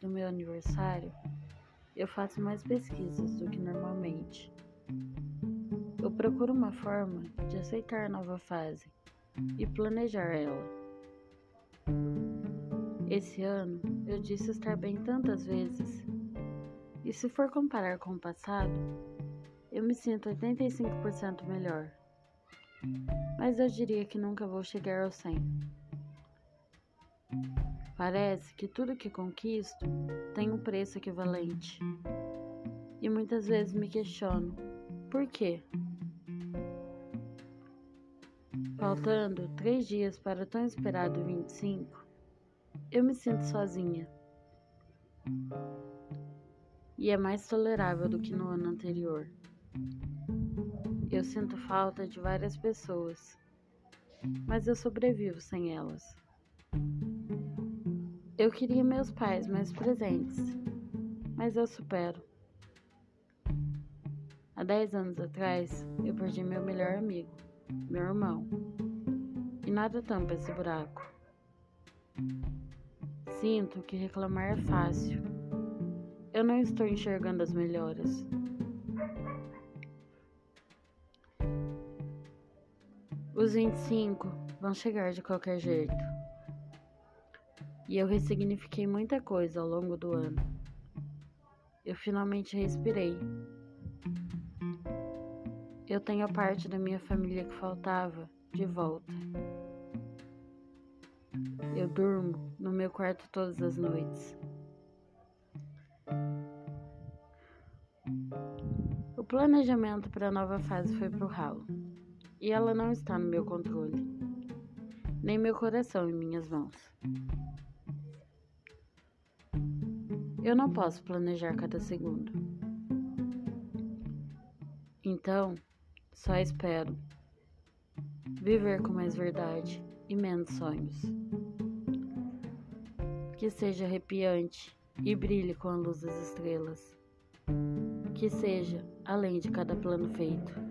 do meu aniversário, eu faço mais pesquisas do que normalmente. Eu procuro uma forma de aceitar a nova fase e planejar ela. Esse ano eu disse estar bem tantas vezes, e se for comparar com o passado, eu me sinto 85% melhor. Mas eu diria que nunca vou chegar ao 100. Parece que tudo que conquisto tem um preço equivalente. E muitas vezes me questiono: por quê? Faltando três dias para o tão esperado 25, eu me sinto sozinha. E é mais tolerável do que no ano anterior. Eu sinto falta de várias pessoas, mas eu sobrevivo sem elas. Eu queria meus pais mais presentes, mas eu supero. Há 10 anos atrás, eu perdi meu melhor amigo, meu irmão, e nada tampa esse buraco. Sinto que reclamar é fácil. Eu não estou enxergando as melhoras. Os 25 vão chegar de qualquer jeito. E eu ressignifiquei muita coisa ao longo do ano. Eu finalmente respirei. Eu tenho a parte da minha família que faltava de volta. Eu durmo no meu quarto todas as noites. O planejamento para a nova fase foi pro ralo. E ela não está no meu controle, nem meu coração em minhas mãos. Eu não posso planejar cada segundo. Então, só espero viver com mais verdade e menos sonhos. Que seja arrepiante e brilhe com a luz das estrelas. Que seja além de cada plano feito.